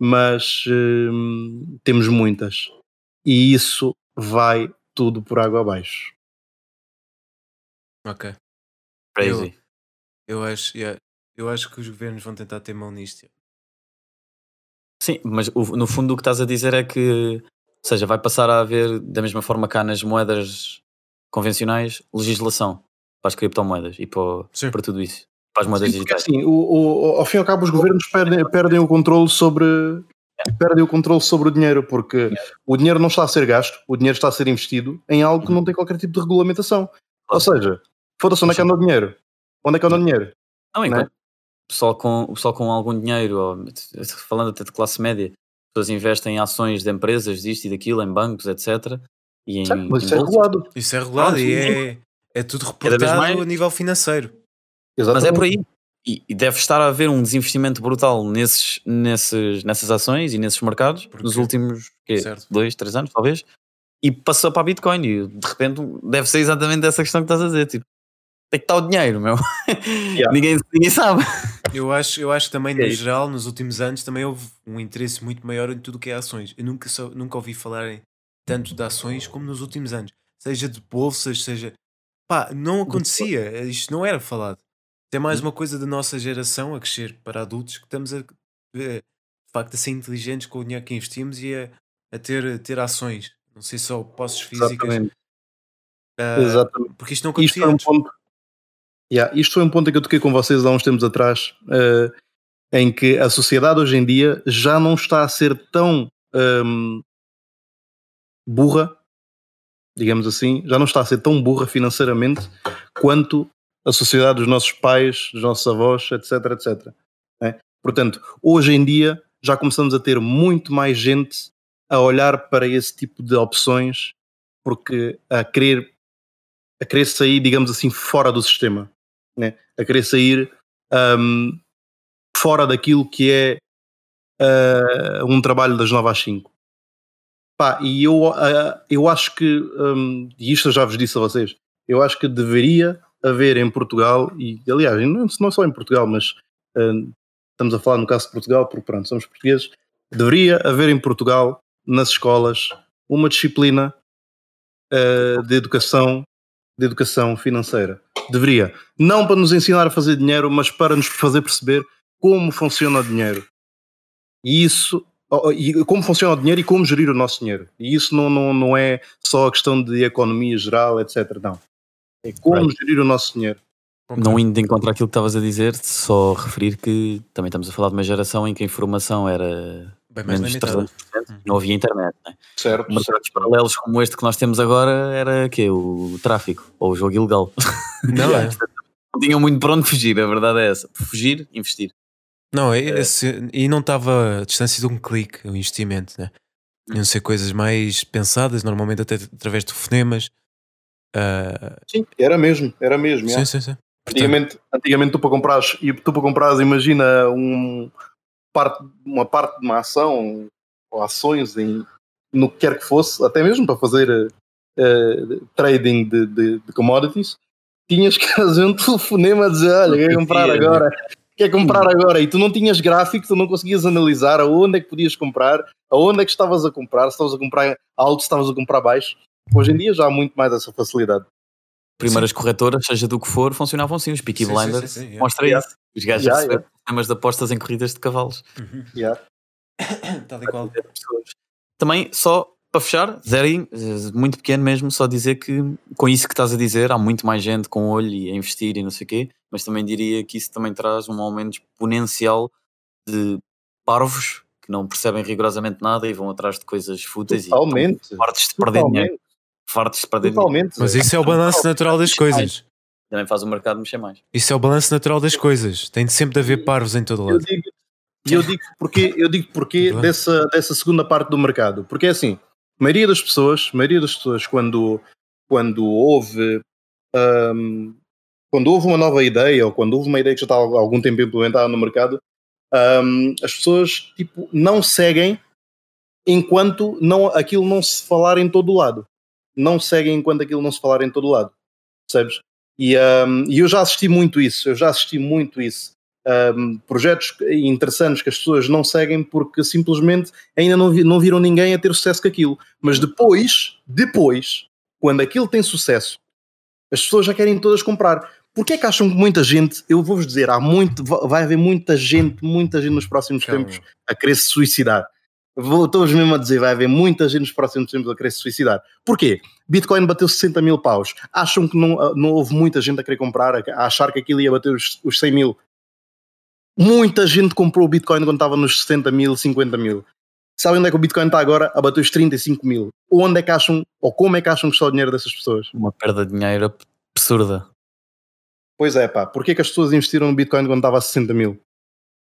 mas hum, temos muitas. E isso vai tudo por água abaixo. Ok. Crazy. Eu acho, yeah, eu acho que os governos vão tentar ter mão nisto. Sim, mas o- no fundo o que estás a dizer é que, ou seja, vai passar a haver, da mesma forma cá nas moedas convencionais, legislação para as criptomoedas e para, para tudo isso, para as moedas Sim, porque digitais. assim, o, o- ao fim e ao cabo, os governos perdem, perdem o controle sobre perdem o controle sobre o dinheiro, porque o dinheiro não está a ser gasto, o dinheiro está a ser investido em algo que não tem qualquer tipo de regulamentação. Ou seja, foda-se onde é que anda o dinheiro? Onde é que anda o dinheiro? Não, é? enquanto o pessoal com, o pessoal com algum dinheiro, ou, falando até de classe média, as pessoas investem em ações de empresas, disto e daquilo, em bancos, etc. E em, Certo, mas em isso é regulado. Isso é regulado Pronto, e é, é tudo reportado a nível financeiro. Mas é Exatamente. por aí. E, e deve estar a haver um desinvestimento brutal nesses, nesses, nessas ações e nesses mercados Porquê? nos últimos quê, dois, três anos, talvez. E passou para a Bitcoin. E de repente deve ser exatamente essa questão que estás a dizer. Tipo, tem que estar o dinheiro, meu. ninguém, ninguém sabe. Eu acho, eu acho que também, no É geral, nos últimos anos, também houve um interesse muito maior em tudo o que é ações. Eu nunca, nunca ouvi falarem tanto de ações como nos últimos anos. Seja de bolsas, seja. Pá, não acontecia. Isto não era falado. É mais uma coisa da nossa geração a crescer para adultos que estamos a, eh, de facto a ser inteligentes com o dinheiro que investimos e a, a ter, ter ações. Não sei só posses físicas. Exatamente. ah, Exatamente. porque isto não Isto acontecia foi um antes. ponto. Yeah, isto foi um ponto que eu toquei com vocês há uns tempos atrás, eh, em que a sociedade hoje em dia já não está a ser tão hum, burra, digamos assim, já não está a ser tão burra financeiramente quanto a sociedade dos nossos pais, dos nossos avós, etc, etc. né? Portanto, hoje em dia já começamos a ter muito mais gente a olhar para esse tipo de opções porque a querer a querer sair, digamos assim, fora do sistema, né? a querer sair hum, fora daquilo que é ah, um trabalho das 9 às 5. Pá, e eu, ah, eu acho que, hum, e isto eu já vos disse a vocês, eu acho que deveria haver em Portugal, e aliás, não, só em Portugal, mas hum, estamos a falar no caso de Portugal, porque pronto, somos portugueses, deveria haver em Portugal, nas escolas, uma disciplina ah, de educação de educação financeira. Deveria. Não para nos ensinar a fazer dinheiro, mas para nos fazer perceber como funciona o dinheiro. E isso, como funciona o dinheiro e como gerir o nosso dinheiro. E isso não, não, não é só a questão de economia geral, etc. Não. É como Right. gerir o nosso dinheiro. Não indo de encontro àquilo que estavas a dizer, só referir que também estamos a falar de uma geração em que a informação era Bem mais menos limitada. 300%, não havia internet. Né? Certo. Mercados paralelos como este que nós temos agora era que o tráfico ou o jogo ilegal. Não é? Não tinham muito para onde fugir, a verdade é essa. Fugir, investir. Não, é esse- e não estava a distância de um clique o investimento, né? Iam ser coisas mais pensadas, normalmente até através de fonemas. Ah, Sim, era mesmo, era mesmo. sim, yeah. sim, sim. Antigamente, antigamente tu para comprares, e tu para comprares, imagina um parte, uma parte de uma ação ou ações em, no que quer que fosse, até mesmo para fazer eh, trading de, de- de commodities, tinhas que fazer um telefonema a dizer, olha, quer comprar Podia, agora, quer comprar agora, e tu não tinhas gráfico, tu não conseguias analisar aonde é que podias comprar, aonde é que estavas a comprar, se estavas a comprar alto, se estavas a comprar baixo. Hoje em dia já há muito mais essa facilidade. Primeiras corretoras, seja do que for, funcionavam assim. Os Peaky Sim, sim, Blinders sim, sim, yeah. mostra Yeah. isso. Os gajos Yeah, receber problemas de apostas em corridas de cavalos. Uhum. Yeah. Tal e qual. Também, só para fechar, zerinho, eh, muito pequeno mesmo, só dizer que com isso que estás a dizer, há muito mais gente com olho e a investir e não sei o quê, mas também diria que isso também traz um aumento exponencial de parvos que não percebem rigorosamente nada e vão atrás de coisas fúteis Totalmente. e fartos de perder dinheiro. Fartos de perder dinheiro. Totalmente. Mas isso é o balanço natural das coisas. também faz o mercado mexer mais. Isso é o balanço natural das coisas. Tem de sempre de haver parvos em todo lado. e eu digo porque, eu digo porque dessa, dessa segunda parte do mercado. Porque é assim, a maioria das pessoas, a maioria das pessoas quando, quando houve hum, quando houve uma nova ideia ou quando houve uma ideia que já estava há algum tempo implementada no mercado, hum, as pessoas tipo, não seguem enquanto não, aquilo não se falar em todo o lado. Não seguem enquanto aquilo não se falar em todo o lado. Percebes? E, hum, e eu já assisti muito isso, eu já assisti muito isso. Hum, projetos interessantes que as pessoas não seguem porque simplesmente ainda não, vi- não viram ninguém a ter sucesso com aquilo. Mas depois, depois, quando aquilo tem sucesso, as pessoas já querem todas comprar. Porquê é que acham que muita gente, eu vou-vos dizer, há muito, va- vai haver muita gente, muita gente nos próximos Calma. tempos a querer se suicidar. Vou- Estou-vos mesmo a dizer, vai haver muita gente nos próximos tempos a querer se suicidar. Porquê? Bitcoin bateu 60 mil paus. Acham que não, não houve muita gente a querer comprar, a achar que aquilo ia bater os, os 100 mil? Muita gente comprou o Bitcoin quando estava nos 60 mil, 50 mil. Sabem onde é que o Bitcoin está agora? A bater os 35 mil. Onde é que acham, ou como é que acham que está o dinheiro dessas pessoas? Uma perda de dinheiro ab- absurda. Pois é, pá. Porquê que as pessoas investiram no Bitcoin quando estava a 60 mil?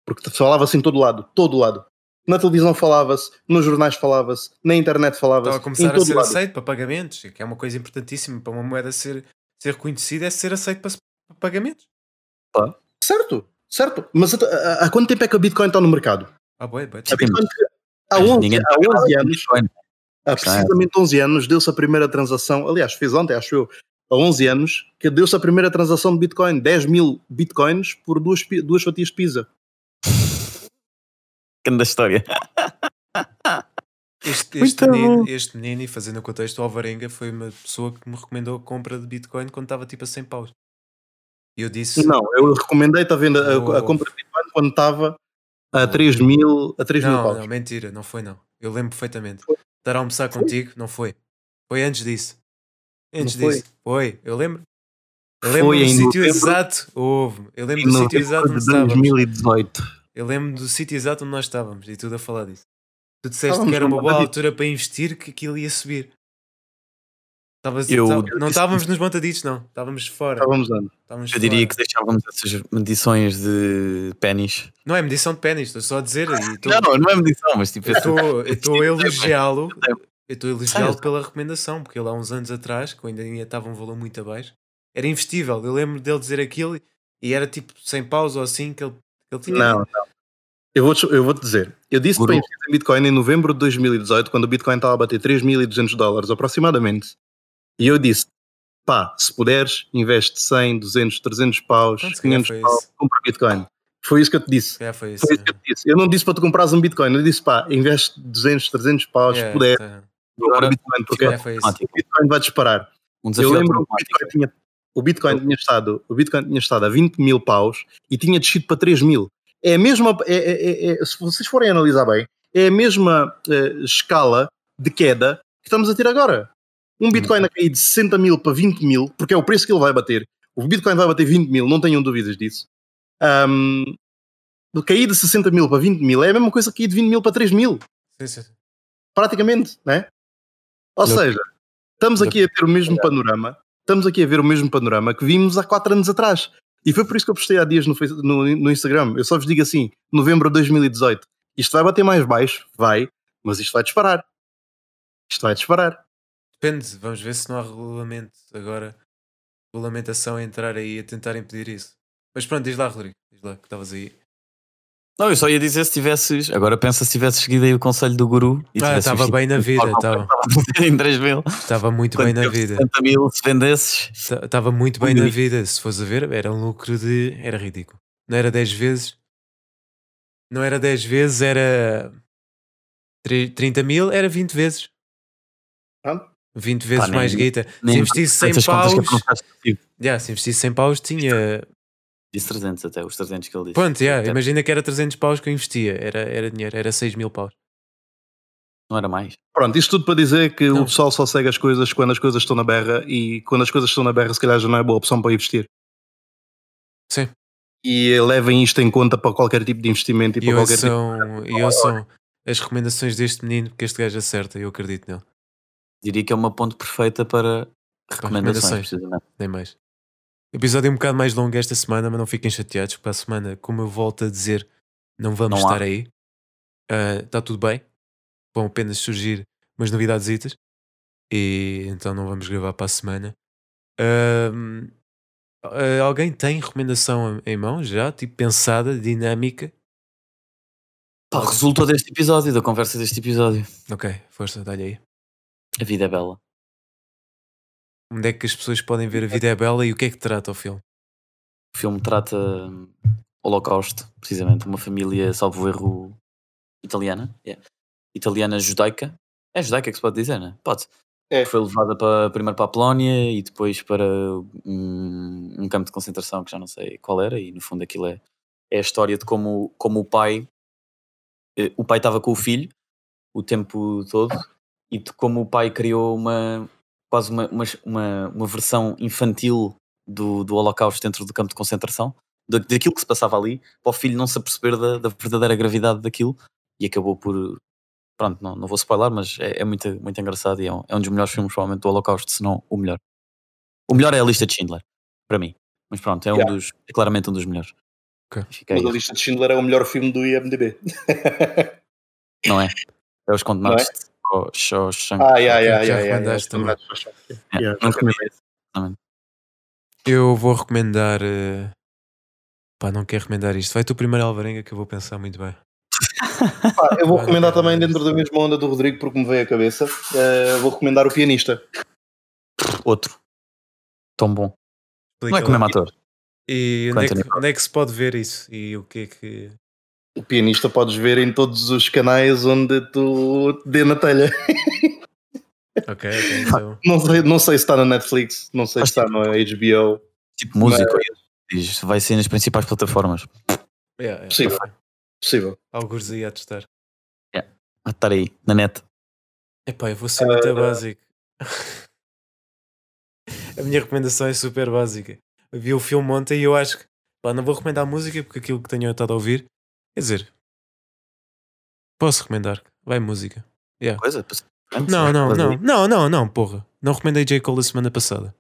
Porque falava-se em todo lado, todo lado. Na televisão falava-se, nos jornais falava-se, na internet falava-se, Estava a em começar a ser lado. aceito para pagamentos, que é uma coisa importantíssima para uma moeda ser, ser reconhecida, é ser aceito para, para pagamentos. Certo, certo. Mas há, quanto tempo é que a Bitcoin está no mercado? Ah, boa, boa. A Bitcoin, há Mas 11, ninguém há 11 anos, Bitcoin. há precisamente 11 anos, deu-se a primeira transação, aliás, fez ontem, acho eu, há 11 anos, que deu-se a primeira transação de Bitcoin, 10 mil Bitcoins por duas, duas fatias de pizza. Grande história. Este, este, menino, este menino, e fazendo o contexto, o Alvarenga foi uma pessoa que me recomendou a compra de Bitcoin quando estava tipo a 100 paus. E eu disse: Não, eu recomendei a venda, a, a compra de Bitcoin quando estava a Oh. 3 mil, a 3 mil não, paus. não, mentira, não foi não. Eu lembro perfeitamente. Foi. Estar a almoçar Foi? contigo, não foi. Foi antes disso. Antes Não foi? disso. Foi, eu lembro. Eu Foi lembro do em sítio exato. Houve. Eu lembro Em do sítio exato onde de estávamos. 2018. Eu lembro do sítio exato onde nós estávamos e tudo a falar disso. Tu disseste Estávamos que era uma boa altura para investir, que aquilo ia subir. Estavas- Eu- tava- eu não estávamos nos montaditos, não. Estávamos fora. Estávamos. Estávamos Eu diria fora. que deixávamos essas medições de pennies. Não é medição de pênis, estou só a dizer. tô- Não, não é medição, mas tipo, Eu estou a elogiá-lo. Eu estou a elogiá-lo pela recomendação, porque ele há uns anos atrás, quando ainda estava um valor muito abaixo, era investível. Eu lembro dele dizer aquilo e era tipo sem pausa ou assim que ele, ele tinha. Não, não. Eu vou-te eu vou dizer. Eu disse Guru. para investir em Bitcoin em novembro de 2018, quando o Bitcoin estava a bater 3.200 dólares aproximadamente. E eu disse: pá, se puderes, investe 100, 200, 300 paus, se calhar 500 foi paus, isso. compra Bitcoin. Foi isso que eu te disse. Já foi isso. Foi isso que eu te disse. Eu não disse para tu comprares um Bitcoin, eu disse pá, investe 200, 300 paus, Yeah, se puder, tá. compra Agora, Bitcoin, porque isso. o Bitcoin vai disparar. um Eu desafio lembro que o. Bitcoin tinha, o Bitcoin tinha estado, o Bitcoin tinha estado a 20 mil paus e tinha descido para 3 mil. É a mesma, é- é- é- é- se vocês forem analisar bem, é a mesma eh, escala de queda que estamos a ter agora. Um Bitcoin a cair de 60 mil para 20 mil, porque é o preço que ele vai bater. O Bitcoin vai bater 20 mil, não tenham dúvidas disso. De cair de 60 mil para 20 mil é a mesma coisa que cair de 20 mil para 3 mil Sim, sim. praticamente, né? Ou Não. seja, estamos aqui a ter o mesmo panorama, estamos aqui a ver o mesmo panorama que vimos há 4 anos atrás. E foi por isso que eu postei há dias no, no, no Instagram. Eu só vos digo assim: novembro de 2018. Isto vai bater mais baixo? Vai, mas isto vai disparar. Isto vai disparar. Depende, vamos ver se não há regulamento agora. Regulamentação a entrar aí a tentar impedir isso. Mas pronto, diz lá, Rodrigo. Diz lá que estavas aí. Não, eu só ia dizer se tivesses. Agora pensa se tivesses seguido aí o conselho do guru. e Ah, estava bem na vida, estava. em 3 mil. Estava muito bem Quando na teve vida. 60 mil, se vendesses. Estava muito bem na vida. Se fosse a ver, era um lucro de. Era ridículo. Não era 10 vezes. Não era 10 vezes, era. tri- 30 mil, era 20 vezes. Pronto. 20 vezes nem- mais guita. Se investisse 100 essas contas paus. Já, se investisse 100 paus, tinha. Disse 300 até, os 300 que ele disse. Pronto, Até- imagina que era 300 paus que eu investia. Era, era dinheiro, era 6 mil paus. Não era mais. Pronto, isto tudo para dizer que Não. o pessoal só segue as coisas quando as coisas estão na berra e quando as coisas estão na berra, se calhar já não é boa opção para investir. Sim. E levem isto em conta para qualquer tipo de investimento e, E para qualquer tipo ouçam, e ouçam as recomendações deste menino, que este gajo acerta, eu acredito nele. Diria que é uma ponte perfeita para recomendações, recomendações. precisamente. Nem mais. Episódio um bocado mais longo esta semana, mas não fiquem chateados, porque para a semana, como eu volto a dizer, não vamos Não há. estar aí. Está tudo bem. Vão apenas surgir umas novidades e então não vamos gravar para a semana. Ahm, ah, alguém tem recomendação em mão já? Tipo pensada, dinâmica? Pá, resultou deste episódio, da conversa deste episódio. Ok, força, dá-lhe aí. A vida é bela. Onde é que as pessoas podem ver a vida é bela e o que é que trata o filme? O filme trata hum, Holocausto, precisamente, uma família, salvo erro, italiana. yeah. Italiana judaica. É judaica que se pode dizer, né? Pode. É. Foi levada para, primeiro para a Polónia e depois para um, um campo de concentração que já não sei qual era, e no fundo aquilo é, é a história de como, como o pai eh, o pai estava com o filho o tempo todo e de como o pai criou uma quase uma, uma, uma, uma versão infantil do, do Holocausto dentro do campo de concentração, da- daquilo que se passava ali, para o filho não se aperceber da, da verdadeira gravidade daquilo e acabou por. Pronto, não, não vou spoiler, mas é, é muito, muito engraçado e é um, é um dos melhores filmes, provavelmente, do Holocausto, se não o melhor. O melhor é a lista de Schindler, para mim. Mas pronto, é, um Yeah. dos, é claramente um dos melhores. Ok. Fica aí, Mas a lista de Schindler é o melhor filme do IMDB. não é? É os é? condenados de Shawshank. Ah, yeah, yeah, já yeah, yeah, recomendaste yeah. também. É, Yeah, não recomendo. Eu vou recomendar. eh, Pá, não quero recomendar isto. Vai tu primeiro, Alvarenga, que eu vou pensar muito bem. Pá, eu vou recomendar não, também, não, dentro da mesma onda do Rodrigo, porque me veio a cabeça. eh, vou recomendar o pianista. Outro. Tão bom. Não é com o mesmo ator. E onde é, que, onde é que se pode ver isso? E o que é que. O pianista podes ver em todos os canais onde tu te dê na telha. Ok, ok. Então. Não sei, não sei se está na Netflix, não sei se está no HBO. Tipo músico. Diz, vai ser nas principais plataformas. Yeah, yeah, Possível. ok. Possível. Algures aí a testar. Vai estar aí, na net. Epá, eu vou ser muito Ah. básico. a minha recomendação é super básica. Eu vi o filme ontem e eu acho que. Pá, não vou recomendar música porque aquilo que tenho estado a ouvir. Quer dizer. Posso recomendar. Vai música. Coisa? Antes, Não, não, não. Não, não, não, porra. Não recomendei J. Cole a semana passada.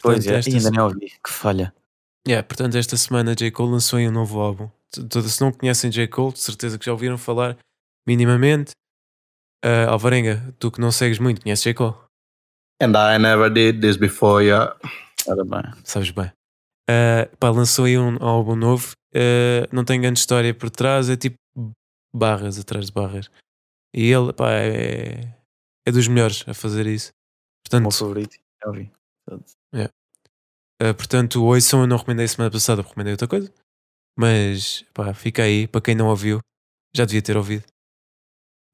Pois Portanto, é, esta e ainda se- nem ouvi. Que falha. Yeah, portanto, esta semana J. Cole lançou aí um novo álbum. Se não conhecem J. Cole, de certeza que já ouviram falar minimamente. Ah, Alvarenga, tu que não segues muito, conheces J. Cole? And I never did this before, yeah. Ora bem. Sabes bem. Ah, pá, lançou aí um álbum novo. Ah, não tem grande história por trás, é tipo barras atrás de barras. E ele, pá, é, é dos melhores a fazer isso. O meu Portanto, favorito. Já ouvi. ah, portanto, ouçam, eu não recomendei semana passada, recomendei outra coisa. Mas, pá, fica aí, para quem não ouviu, já devia ter ouvido.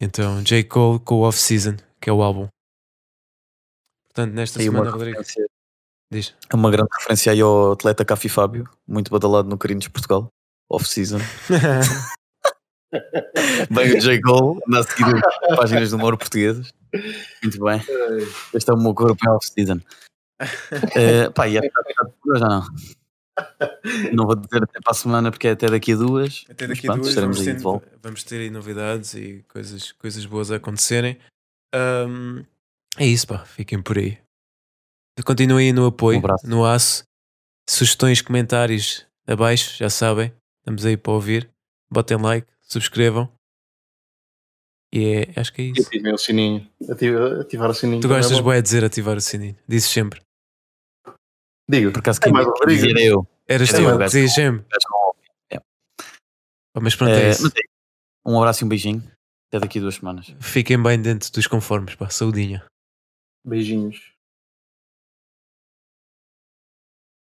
Então, J. Cole com o Off Season, que é o álbum. Portanto, nesta semana, Rodrigo, diz. é uma grande referência aí ao atleta Cafi Fábio, muito badalado no Carinos Portugal, off-season. Bem o J. Cole, anda a seguir as páginas do humor portuguesas. Muito bem. Este é o meu corpo em off-season. Eh, pá, e é já não. Não vou dizer até para a semana porque é até daqui a duas. Até daqui a duas estaremos vamos aí ter, de volta. vamos ter aí novidades e coisas, coisas boas a acontecerem. Ahm, é isso, pá. Fiquem por aí. Continuem aí no apoio, Um no aço. Sugestões, comentários abaixo, já sabem. Estamos aí para ouvir. Botem like, subscrevam. E é, acho que é isso. ativem o sininho. Ativa- ativar o sininho. Tu é gostas, de dizer ativar o sininho. Dizes sempre. Digo, Por acaso, É quem mais dizer é eu. Eras É, tu, que dizias sempre. Oh, Mas pronto, é Eh, é isso. Um abraço e um beijinho. Até daqui a duas semanas. Fiquem bem dentro dos conformes, pá. Saudinha. beijinhos.